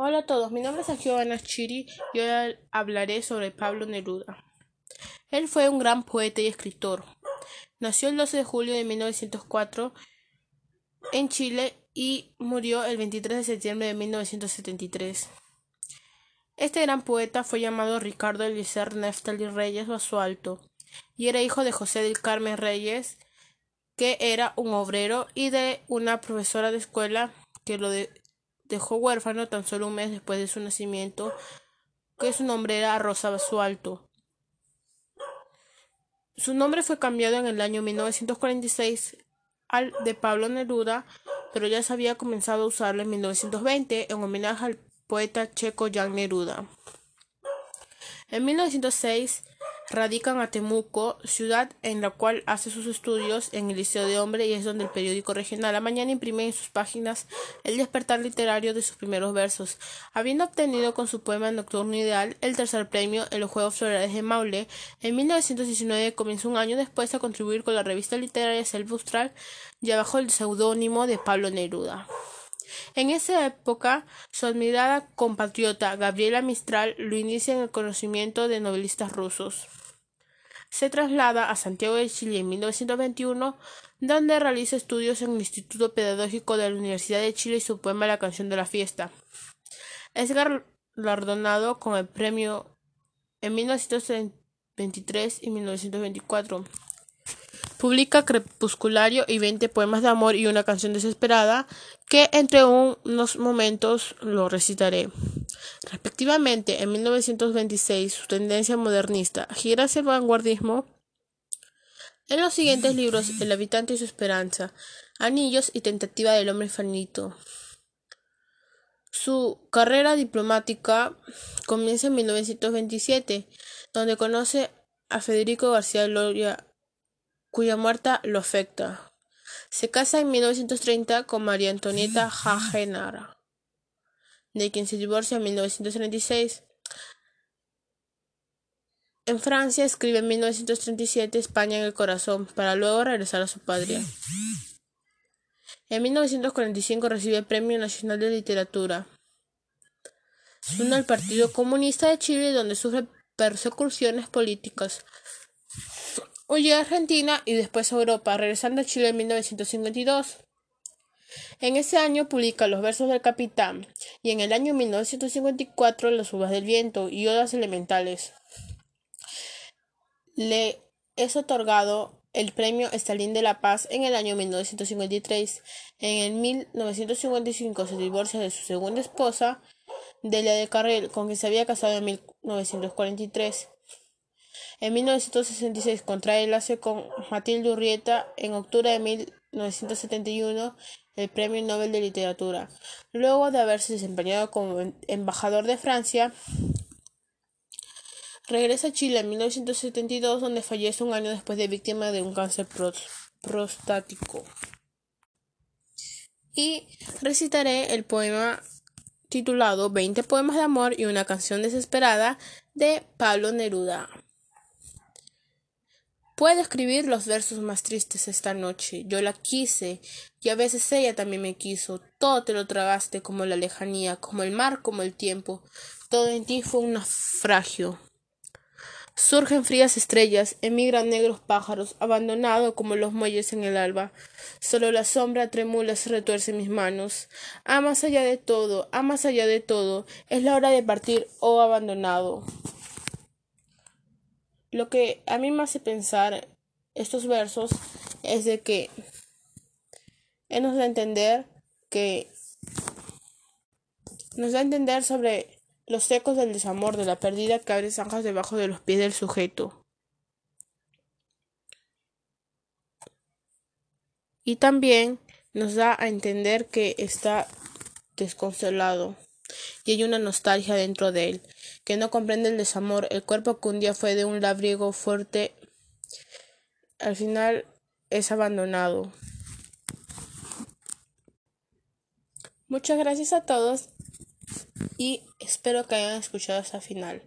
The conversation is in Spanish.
Hola a todos, mi nombre es Giovanna Chiri y hoy hablaré sobre Pablo Neruda. Él fue un gran poeta y escritor. Nació el 12 de julio de 1904 en Chile y murió el 23 de septiembre de 1973. Este gran poeta fue llamado Ricardo Eliezer Neftali Reyes Basualto y era hijo de José del Carmen Reyes, que era un obrero, y de una profesora de escuela que lo de dejó huérfano tan solo un mes después de su nacimiento, que su nombre era Rosa Basualto. Su nombre fue cambiado en el año 1946 al de Pablo Neruda, pero ya se había comenzado a usarlo en 1920 en homenaje al poeta checo Jan Neruda. En 1906 Radican a Temuco, ciudad en la cual hace sus estudios en el Liceo de Hombre y es donde el periódico regional La Mañana imprime en sus páginas el despertar literario de sus primeros versos. Habiendo obtenido con su poema Nocturno Ideal el tercer premio en los Juegos Florales de Maule, en 1919 comenzó un año después a contribuir con la revista literaria Selva Austral ya bajo el seudónimo de Pablo Neruda. En esa época, su admirada compatriota Gabriela Mistral lo inicia en el conocimiento de novelistas rusos. Se traslada a Santiago de Chile en 1921, donde realiza estudios en el Instituto Pedagógico de la Universidad de Chile y su poema La canción de la fiesta. Es galardonado con el premio en 1923 y 1924. Publica Crepusculario y veinte poemas de amor y una canción desesperada que entre unos momentos lo recitaré. Respectivamente, en 1926, su tendencia modernista gira hacia el vanguardismo. En los siguientes libros, El habitante y su esperanza, Anillos y Tentativa del hombre infinito. Su carrera diplomática comienza en 1927, donde conoce a Federico García Loria cuya muerte lo afecta. Se casa en 1930 con María Antonieta Jagenara, de quien se divorcia en 1936. En Francia escribe en 1937 España en el corazón, para luego regresar a su patria. En 1945 recibe el Premio Nacional de Literatura. Se une al Partido Comunista de Chile, donde sufre persecuciones políticas. Huye a Argentina y después a Europa, regresando a Chile en 1952. En ese año publica Los versos del capitán y en el año 1954 Las uvas del viento y Odas elementales. Le es otorgado el premio Stalin de la Paz en el año 1953. En el 1955 se divorcia de su segunda esposa, Delia de Carrel, con quien se había casado en 1943. En 1966 contrae enlace con Matilde Urrieta. En octubre de 1971 el Premio Nobel de Literatura. Luego de haberse desempeñado como embajador de Francia, regresa a Chile en 1972 donde fallece un año después de víctima de un cáncer prostático. Y recitaré el poema titulado Veinte poemas de amor y una canción desesperada de Pablo Neruda. Puedo escribir los versos más tristes esta noche. Yo la quise, y a veces ella también me quiso. Todo te lo tragaste como la lejanía, como el mar, como el tiempo. Todo en ti fue un naufragio. Surgen frías estrellas, emigran negros pájaros, abandonado como los muelles en el alba. Solo la sombra tremula se retuerce mis manos. Ah, más allá de todo, ah, más allá de todo, es la hora de partir, oh abandonado. Lo que a mí me hace pensar estos versos es de que él nos da a entender que nos da a entender sobre los ecos del desamor, de la pérdida que abre zanjas debajo de los pies del sujeto. Y también nos da a entender que está desconsolado y hay una nostalgia dentro de él, que no comprende el desamor, el cuerpo que un día fue de un labriego fuerte, al final es abandonado. Muchas gracias a todos y espero que hayan escuchado hasta el final.